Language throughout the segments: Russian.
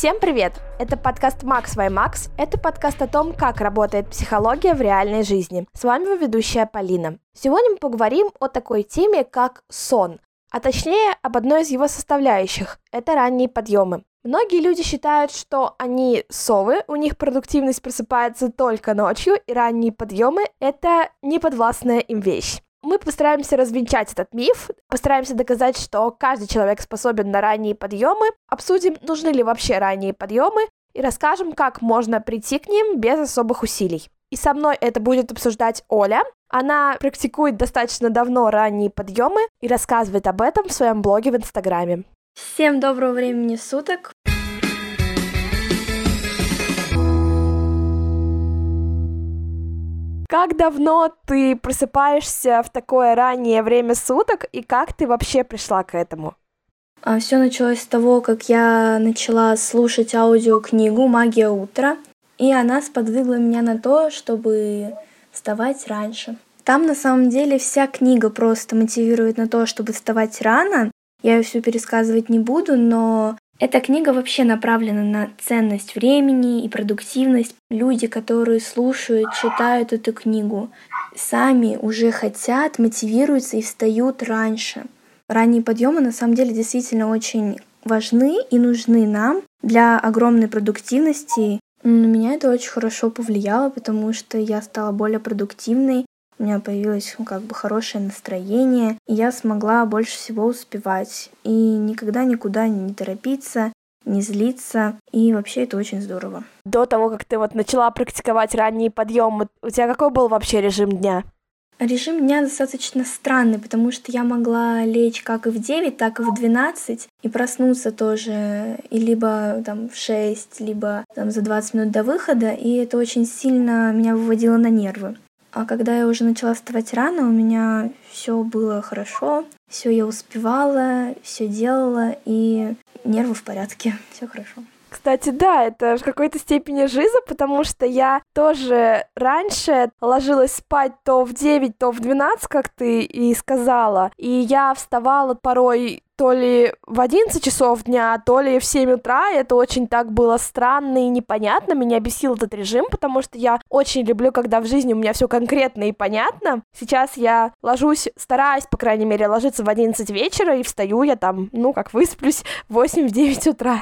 Всем привет! Это подкаст Макс Вай Макс. Это подкаст о том, как работает психология в реальной жизни. С вами его ведущая Полина. Сегодня мы поговорим о такой теме, как сон, а точнее об одной из его составляющих – это ранние подъемы. Многие люди считают, что они совы, у них продуктивность просыпается только ночью, и ранние подъемы – это неподвластная им вещь. Мы постараемся развенчать этот миф, постараемся доказать, что каждый человек способен на ранние подъемы, обсудим, нужны ли вообще ранние подъемы, и расскажем, как можно прийти к ним без особых усилий. И со мной это будет обсуждать Оля. Она практикует достаточно давно ранние подъемы и рассказывает об этом в своем блоге в Инстаграме. Всем доброго времени суток. Как давно ты просыпаешься в такое раннее время суток и как ты вообще пришла к этому? А, Все началось с того, как я начала слушать аудиокнигу «Магия утра», и она сподвигла меня на то, чтобы вставать раньше. Там на самом деле вся книга просто мотивирует на то, чтобы вставать рано. Я ее всю пересказывать не буду, но эта книга вообще направлена на ценность времени и продуктивность. Люди, которые слушают, читают эту книгу, сами уже хотят, мотивируются и встают раньше. Ранние подъемы на самом деле действительно очень важны и нужны нам для огромной продуктивности. На меня это очень хорошо повлияло, потому что я стала более продуктивной, у меня появилось ну, как бы хорошее настроение, и я смогла больше всего успевать. И никогда никуда не торопиться, не злиться, и вообще это очень здорово. До того, как ты вот начала практиковать ранние подъемы, у тебя какой был вообще режим дня? Режим дня достаточно странный, потому что я могла лечь как и в 9, так и в 12, и проснуться тоже и либо там в 6, либо там за 20 минут до выхода, и это очень сильно меня выводило на нервы. А когда я уже начала вставать рано, у меня все было хорошо, все я успевала, все делала, и нервы в порядке, все хорошо. Кстати, да, это в какой-то степени жиза, потому что я тоже раньше ложилась спать то в 9, то в 12, как ты и сказала, и я вставала порой то ли в 11 часов дня, то ли в 7 утра. Это очень так было странно и непонятно. Меня бесил этот режим, потому что я очень люблю, когда в жизни у меня все конкретно и понятно. Сейчас я ложусь, стараюсь, по крайней мере, ложиться в 11 вечера, и встаю я там, ну, как высплюсь, в 8-9 утра.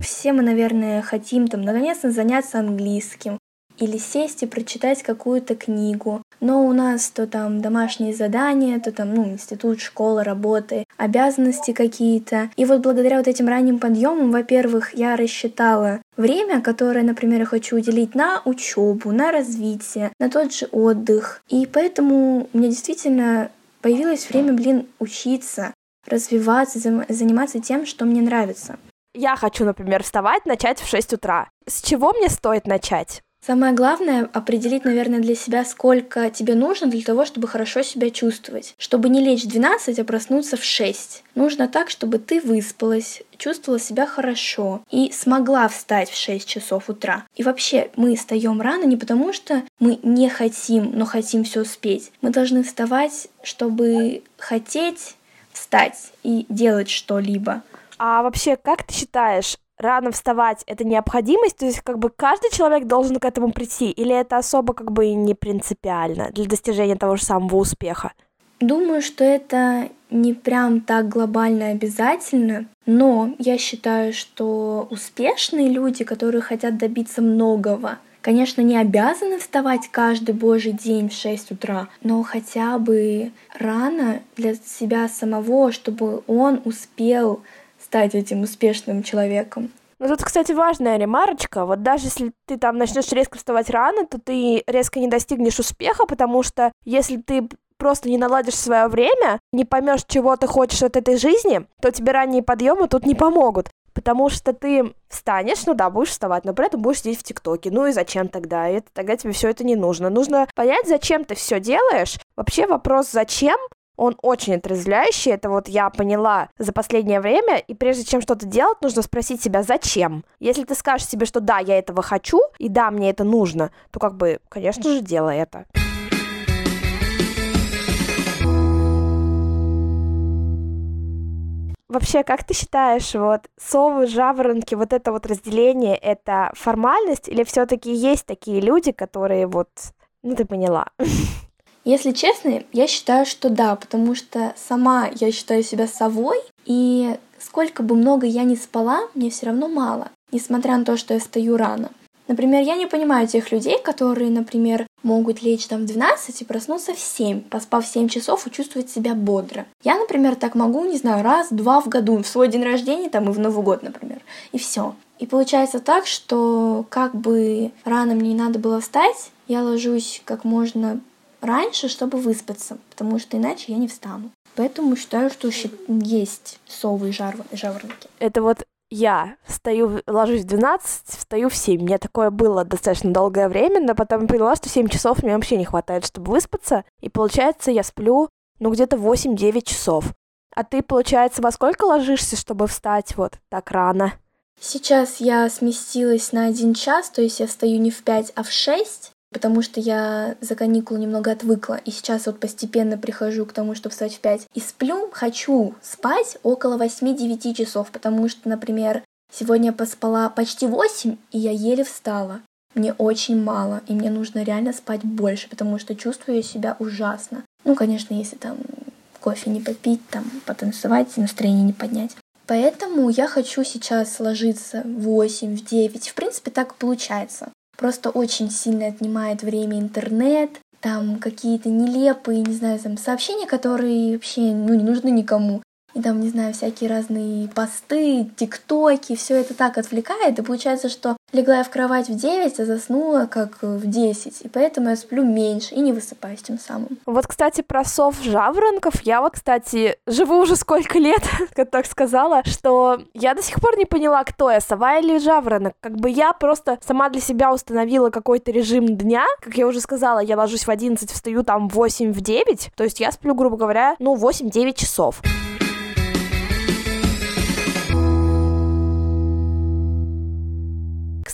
Все мы, наверное, хотим там наконец-то заняться английским, или сесть и прочитать какую-то книгу. Но у нас то там домашние задания, то там, ну, институт, школа, работы, обязанности какие-то. И вот благодаря вот этим ранним подъемам, во-первых, я рассчитала время, которое, например, я хочу уделить на учебу, на развитие, на тот же отдых. И поэтому у меня действительно появилось время, блин, учиться, развиваться, заниматься тем, что мне нравится. Я хочу, например, вставать, начать в 6 утра. С чего мне стоит начать? Самое главное — определить, наверное, для себя, сколько тебе нужно для того, чтобы хорошо себя чувствовать. Чтобы не лечь в 12, а проснуться в 6. Нужно так, чтобы ты выспалась, чувствовала себя хорошо и смогла встать в 6 часов утра. И вообще, мы встаем рано не потому, что мы не хотим, но хотим все успеть. Мы должны вставать, чтобы хотеть встать и делать что-либо. А вообще, как ты считаешь, рано вставать это необходимость, то есть как бы каждый человек должен к этому прийти, или это особо как бы не принципиально для достижения того же самого успеха? Думаю, что это не прям так глобально обязательно, но я считаю, что успешные люди, которые хотят добиться многого, конечно, не обязаны вставать каждый божий день в 6 утра, но хотя бы рано для себя самого, чтобы он успел стать этим успешным человеком. Ну тут, кстати, важная ремарочка. Вот даже если ты там начнешь резко вставать рано, то ты резко не достигнешь успеха, потому что если ты просто не наладишь свое время, не поймешь, чего ты хочешь от этой жизни, то тебе ранние подъемы тут не помогут. Потому что ты встанешь, ну да, будешь вставать, но при этом будешь сидеть в ТикТоке. Ну и зачем тогда? Это, тогда тебе все это не нужно. Нужно понять, зачем ты все делаешь. Вообще вопрос «зачем?» Он очень отрезвляющий, это вот я поняла за последнее время, и прежде чем что-то делать, нужно спросить себя, зачем. Если ты скажешь себе, что да, я этого хочу, и да, мне это нужно, то как бы, конечно же, делай это. Вообще, как ты считаешь, вот совы, жаворонки, вот это вот разделение, это формальность или все-таки есть такие люди, которые вот, ну ты поняла? Если честно, я считаю, что да, потому что сама я считаю себя совой, и сколько бы много я ни спала, мне все равно мало, несмотря на то, что я встаю рано. Например, я не понимаю тех людей, которые, например, могут лечь там в 12 и проснуться в 7, поспав 7 часов и чувствовать себя бодро. Я, например, так могу, не знаю, раз-два в году, в свой день рождения там и в Новый год, например, и все. И получается так, что как бы рано мне не надо было встать, я ложусь как можно раньше, чтобы выспаться, потому что иначе я не встану. Поэтому считаю, что есть совы и жаворонки. Это вот я встаю, ложусь в 12, встаю в 7. У меня такое было достаточно долгое время, но потом поняла, что 7 часов мне вообще не хватает, чтобы выспаться. И получается, я сплю, ну, где-то 8-9 часов. А ты, получается, во сколько ложишься, чтобы встать вот так рано? Сейчас я сместилась на один час, то есть я встаю не в 5, а в 6 потому что я за каникулы немного отвыкла, и сейчас вот постепенно прихожу к тому, чтобы встать в 5. И сплю, хочу спать около 8-9 часов, потому что, например, сегодня я поспала почти 8, и я еле встала. Мне очень мало, и мне нужно реально спать больше, потому что чувствую себя ужасно. Ну, конечно, если там кофе не попить, там потанцевать, настроение не поднять. Поэтому я хочу сейчас ложиться в 8, в 9. В принципе, так получается просто очень сильно отнимает время интернет, там какие-то нелепые, не знаю, там сообщения, которые вообще ну, не нужны никому. И там, не знаю, всякие разные посты, тиктоки, все это так отвлекает, и получается, что легла я в кровать в 9, а заснула как в 10, и поэтому я сплю меньше и не высыпаюсь тем самым. Вот, кстати, про сов жаворонков, я вот, кстати, живу уже сколько лет, как так сказала, что я до сих пор не поняла, кто я, сова или жаворонок. Как бы я просто сама для себя установила какой-то режим дня, как я уже сказала, я ложусь в 11, встаю там в 8, в 9, то есть я сплю, грубо говоря, ну, 8-9 часов.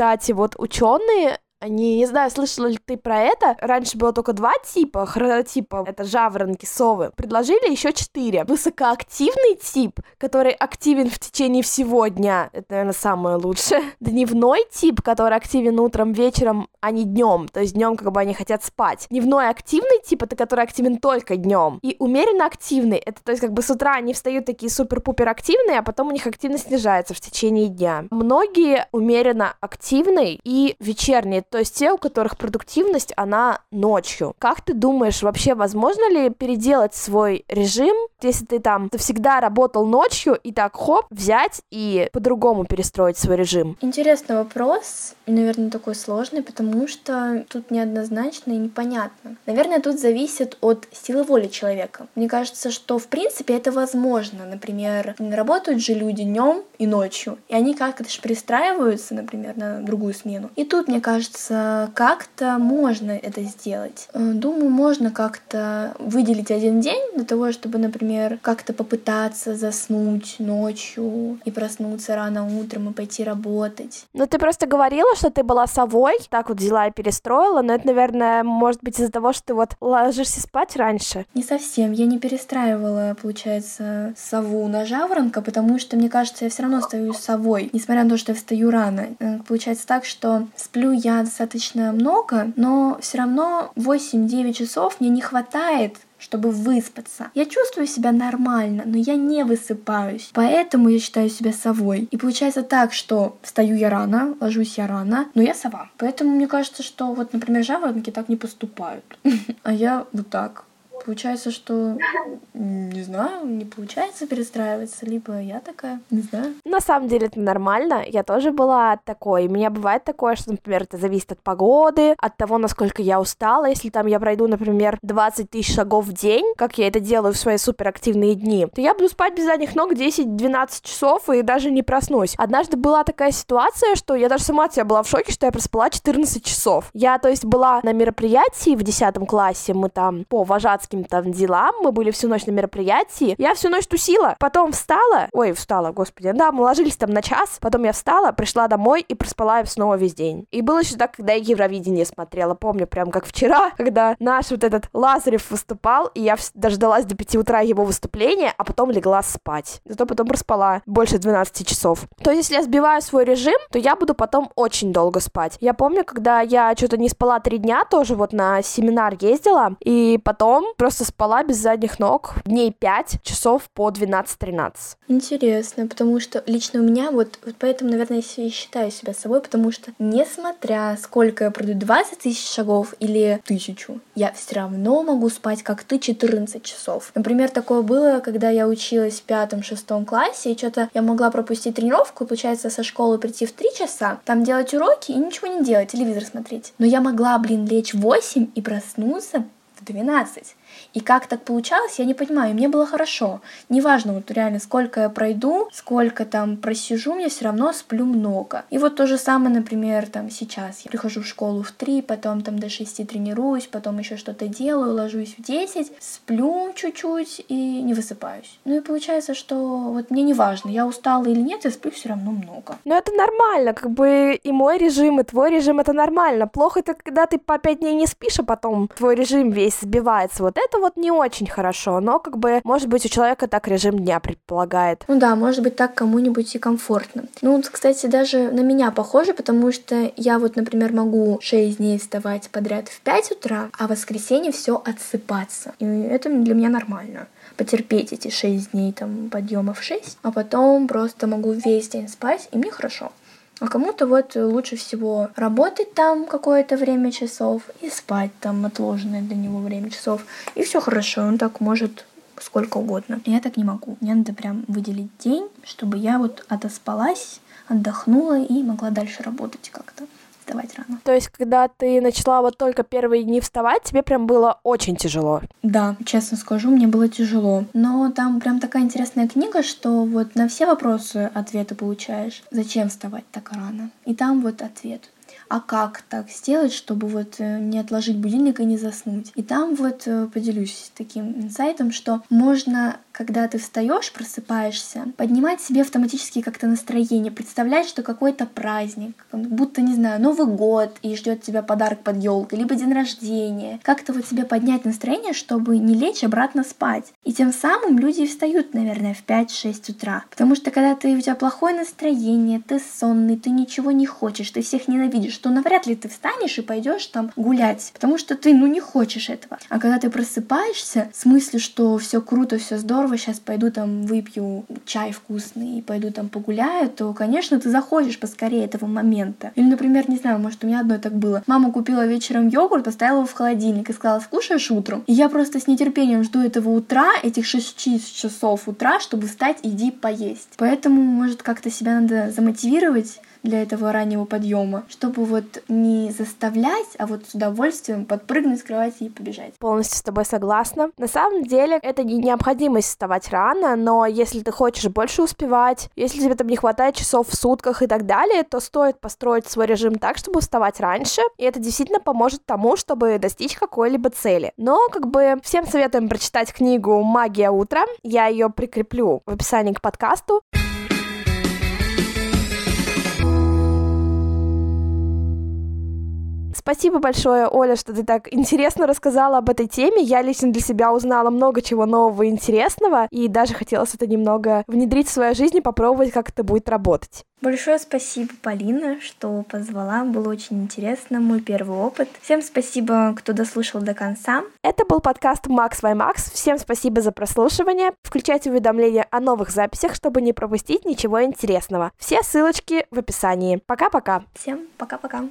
Кстати, вот ученые они, не знаю, слышала ли ты про это. Раньше было только два типа, хронотипа, это жаворонки, совы. Предложили еще четыре. Высокоактивный тип, который активен в течение всего дня, это, наверное, самое лучшее. Дневной тип, который активен утром, вечером, а не днем. То есть днем как бы они хотят спать. Дневной активный тип, это который активен только днем. И умеренно активный, это то есть как бы с утра они встают такие супер-пупер активные, а потом у них активность снижается в течение дня. Многие умеренно активные и вечерние то есть те, у которых продуктивность, она ночью. Как ты думаешь, вообще возможно ли переделать свой режим, если ты там всегда работал ночью, и так хоп, взять и по-другому перестроить свой режим? Интересный вопрос, наверное, такой сложный, потому что тут неоднозначно и непонятно. Наверное, тут зависит от силы воли человека. Мне кажется, что в принципе это возможно. Например, работают же люди днем и ночью, и они как-то же перестраиваются, например, на другую смену. И тут, мне кажется, кажется, как-то можно это сделать. Э, думаю, можно как-то выделить один день для того, чтобы, например, как-то попытаться заснуть ночью и проснуться рано утром и пойти работать. Ну, ты просто говорила, что ты была совой, так вот взяла и перестроила, но это, наверное, может быть из-за того, что ты вот ложишься спать раньше. Не совсем. Я не перестраивала, получается, сову на жаворонка, потому что, мне кажется, я все равно остаюсь совой, несмотря на то, что я встаю рано. Э, получается так, что сплю я достаточно много, но все равно 8-9 часов мне не хватает чтобы выспаться. Я чувствую себя нормально, но я не высыпаюсь. Поэтому я считаю себя совой. И получается так, что встаю я рано, ложусь я рано, но я сова. Поэтому мне кажется, что вот, например, жаворонки так не поступают. А я вот так. Получается, что, не знаю, не получается перестраиваться, либо я такая, не знаю. На самом деле это нормально, я тоже была такой. У меня бывает такое, что, например, это зависит от погоды, от того, насколько я устала. Если там я пройду, например, 20 тысяч шагов в день, как я это делаю в свои суперактивные дни, то я буду спать без задних ног 10-12 часов и даже не проснусь. Однажды была такая ситуация, что я даже сама от себя была в шоке, что я проспала 14 часов. Я, то есть, была на мероприятии в 10 классе, мы там по вожатским там делам, мы были всю ночь на мероприятии, я всю ночь тусила. Потом встала, ой, встала, господи, да, мы ложились там на час, потом я встала, пришла домой и проспала снова весь день. И было еще так, когда я Евровидение смотрела, помню, прям как вчера, когда наш вот этот Лазарев выступал, и я дождалась до 5 утра его выступления, а потом легла спать. Зато потом проспала больше 12 часов. То есть, если я сбиваю свой режим, то я буду потом очень долго спать. Я помню, когда я что-то не спала три дня, тоже вот на семинар ездила, и потом просто спала без задних ног дней 5 часов по 12-13. Интересно, потому что лично у меня вот, вот поэтому, наверное, я считаю себя собой, потому что несмотря сколько я пройду 20 тысяч шагов или тысячу, я все равно могу спать как ты 14 часов. Например, такое было, когда я училась в пятом-шестом классе, и что-то я могла пропустить тренировку, и, получается, со школы прийти в 3 часа, там делать уроки и ничего не делать, телевизор смотреть. Но я могла, блин, лечь в 8 и проснуться в 12. И как так получалось, я не понимаю. Мне было хорошо. Неважно, вот реально, сколько я пройду, сколько там просижу, мне все равно сплю много. И вот то же самое, например, там сейчас. Я прихожу в школу в 3, потом там до 6 тренируюсь, потом еще что-то делаю, ложусь в 10, сплю чуть-чуть и не высыпаюсь. Ну и получается, что вот мне не важно, я устала или нет, я сплю все равно много. Но это нормально, как бы и мой режим, и твой режим это нормально. Плохо это, когда ты по 5 дней не спишь, а потом твой режим весь сбивается. Вот это вот не очень хорошо, но как бы, может быть, у человека так режим дня предполагает. Ну да, может быть, так кому-нибудь и комфортно. Ну, кстати, даже на меня похоже, потому что я вот, например, могу 6 дней вставать подряд в 5 утра, а в воскресенье все отсыпаться. И это для меня нормально потерпеть эти 6 дней там подъема в 6, а потом просто могу весь день спать, и мне хорошо. А кому-то вот лучше всего работать там какое-то время часов и спать там отложенное для него время часов. И все хорошо, он так может сколько угодно. Я так не могу. Мне надо прям выделить день, чтобы я вот отоспалась, отдохнула и могла дальше работать как-то вставать рано. То есть, когда ты начала вот только первые дни вставать, тебе прям было очень тяжело? Да, честно скажу, мне было тяжело. Но там прям такая интересная книга, что вот на все вопросы ответы получаешь. Зачем вставать так рано? И там вот ответ а как так сделать, чтобы вот э, не отложить будильник и не заснуть. И там вот э, поделюсь таким инсайтом, что можно когда ты встаешь, просыпаешься, поднимать себе автоматически как-то настроение, представлять, что какой-то праздник, будто, не знаю, Новый год и ждет тебя подарок под елкой, либо день рождения. Как-то вот себе поднять настроение, чтобы не лечь обратно спать. И тем самым люди встают, наверное, в 5-6 утра. Потому что когда ты, у тебя плохое настроение, ты сонный, ты ничего не хочешь, ты всех ненавидишь, то навряд ли ты встанешь и пойдешь там гулять, потому что ты, ну, не хочешь этого. А когда ты просыпаешься с мыслью, что все круто, все здорово, сейчас пойду там выпью чай вкусный и пойду там погуляю, то, конечно, ты захочешь поскорее этого момента. Или, например, не знаю, может, у меня одно так было. Мама купила вечером йогурт, оставила его в холодильник и сказала, скушаешь утром. И я просто с нетерпением жду этого утра, этих 6 часов утра, чтобы встать иди поесть. Поэтому, может, как-то себя надо замотивировать для этого раннего подъема, чтобы вот не заставлять, а вот с удовольствием подпрыгнуть с кровати и побежать. Полностью с тобой согласна. На самом деле это не необходимость вставать рано, но если ты хочешь больше успевать, если тебе там не хватает часов в сутках и так далее, то стоит построить свой режим так, чтобы вставать раньше, и это действительно поможет тому, чтобы достичь какой-либо цели. Но как бы всем советуем прочитать книгу «Магия утра», я ее прикреплю в описании к подкасту. Спасибо большое, Оля, что ты так интересно рассказала об этой теме. Я лично для себя узнала много чего нового и интересного, и даже хотелось это немного внедрить в свою жизнь и попробовать, как это будет работать. Большое спасибо, Полина, что позвала. Было очень интересно, мой первый опыт. Всем спасибо, кто дослушал до конца. Это был подкаст Макс Вай Макс. Всем спасибо за прослушивание. Включайте уведомления о новых записях, чтобы не пропустить ничего интересного. Все ссылочки в описании. Пока-пока. Всем пока-пока.